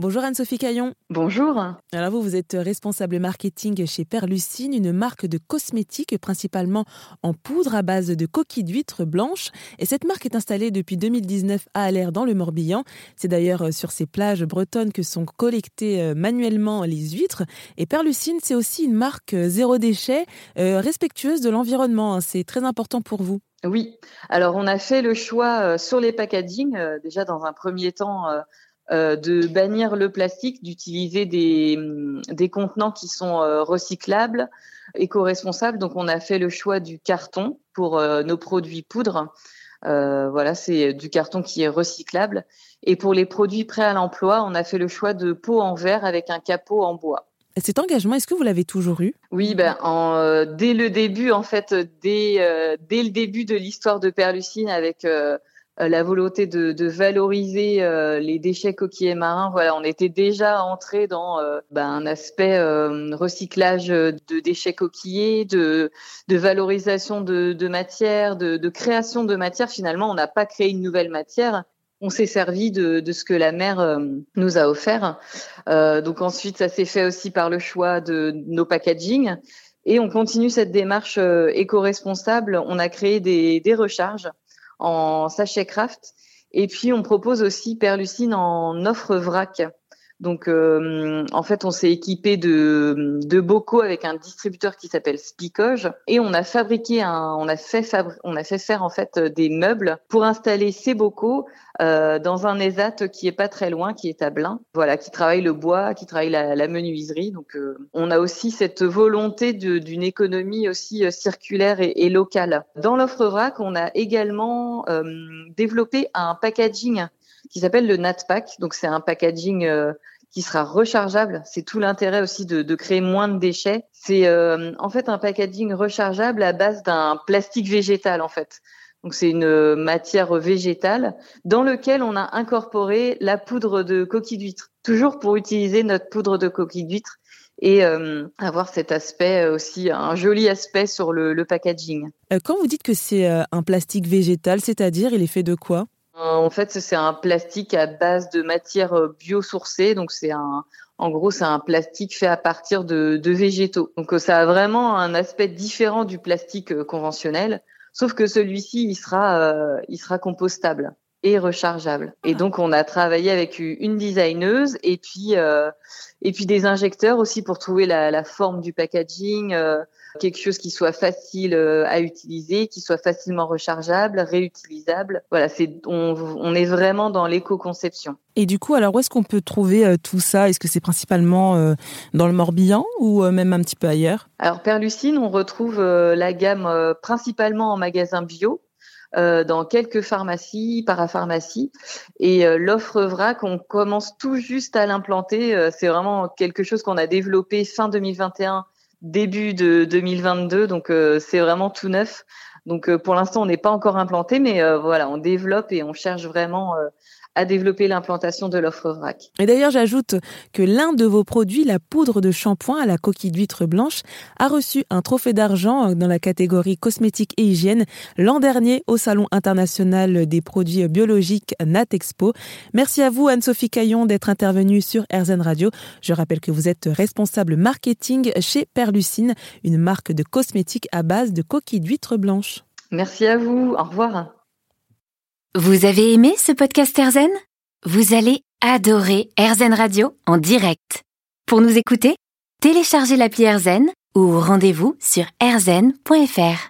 Bonjour Anne-Sophie Caillon. Bonjour. Alors vous, vous êtes responsable marketing chez Perlucine, une marque de cosmétiques principalement en poudre à base de coquilles d'huîtres blanches. Et cette marque est installée depuis 2019 à Allaire dans le Morbihan. C'est d'ailleurs sur ces plages bretonnes que sont collectées euh, manuellement les huîtres. Et Perlucine, c'est aussi une marque euh, zéro déchet, euh, respectueuse de l'environnement. Hein. C'est très important pour vous. Oui, alors on a fait le choix sur les packaging, déjà dans un premier temps euh, de bannir le plastique, d'utiliser des, des contenants qui sont euh, recyclables, éco-responsables. Donc, on a fait le choix du carton pour euh, nos produits poudre. voilà, c'est du carton qui est recyclable. Et pour les produits prêts à l'emploi, on a fait le choix de peau en verre avec un capot en bois. Cet engagement, est-ce que vous l'avez toujours eu? Oui, ben, en, dès le début, en fait, dès, dès le début de l'histoire de Perlucine avec euh, la volonté de, de valoriser euh, les déchets coquillers marins. Voilà, on était déjà entré dans euh, ben, un aspect recyclage de déchets coquillers, de, de valorisation de, de matière, de, de, création de matière. Finalement, on n'a pas créé une nouvelle matière. On s'est servi de, de, ce que la mer nous a offert. Euh, donc ensuite, ça s'est fait aussi par le choix de nos packaging. Et on continue cette démarche éco-responsable. On a créé des, des recharges en sachet craft. Et puis, on propose aussi Perlucine en offre vrac. Donc, euh, en fait, on s'est équipé de, de bocaux avec un distributeur qui s'appelle Spicoge et on a fabriqué un, on a fait on a fait faire en fait des meubles pour installer ces bocaux euh, dans un ESAT qui est pas très loin, qui est à Blain. Voilà, qui travaille le bois, qui travaille la, menuiserie. Donc, euh, on a aussi cette volonté d'une économie aussi euh, circulaire et, et locale. Dans l'offre vrac, on a également développé un packaging qui s'appelle le NatPack. Donc c'est un packaging euh, qui sera rechargeable. C'est tout l'intérêt aussi de, créer moins de déchets. C'est euh, en fait un packaging rechargeable à base d'un plastique végétal en fait. Donc c'est une matière végétale dans lequel on a incorporé la poudre de coquille d'huître, toujours pour utiliser notre poudre de coquille d'huître et euh, avoir cet aspect aussi, un joli aspect sur le, le packaging. Quand vous dites que c'est un plastique végétal, c'est-à-dire il est fait de quoi? En fait, c'est un plastique à base de matière euh, biosourcée. Donc, c'est un, en gros, c'est un plastique fait à partir de, de, végétaux. Donc, euh, ça a vraiment un aspect différent du plastique euh, conventionnel. Sauf que celui-ci, il sera, euh, il sera compostable et rechargeable. Et donc, on a travaillé avec une designeuse et puis, euh, et puis des injecteurs aussi pour trouver la, la forme du packaging, euh, quelque chose qui soit facile euh, à utiliser, qui soit facilement rechargeable, réutilisable. Voilà, c'est on, on est vraiment dans l'éco-conception. Et du coup, alors où est-ce qu'on peut trouver tout ça? Est-ce que c'est principalement dans le Morbihan ou même un petit peu ailleurs? Alors Perlucine, on retrouve la gamme principalement en magasin bio. Euh, dans quelques pharmacies, parapharmacies. Et euh, l'offre vrac, on commence tout juste à l'implanter. Euh, c'est vraiment quelque chose qu'on a développé fin 2021 début de 2022, donc c'est vraiment tout neuf. Donc pour l'instant, on n'est pas encore implanté, mais voilà, on développe et on cherche vraiment à développer l'implantation de l'offre vrac. Et d'ailleurs, j'ajoute que l'un de vos produits, la poudre de shampoing à la coquille d'huître blanche, a reçu un trophée d'argent dans la catégorie cosmétique et hygiène l'an dernier au Salon international des produits biologiques Natexpo. Merci à vous, Anne-Sophie Caillon, d'être intervenue sur RZN Radio. Je rappelle que vous êtes responsable marketing chez Perlucine, une marque de cosmétiques à base de coquille d'huître blanche. Merci à vous. Au revoir. Vous avez aimé ce podcast Erzen Vous allez adorer Erzen Radio en direct. Pour nous écouter, téléchargez l'appli Erzen ou rendez-vous sur erzen.fr.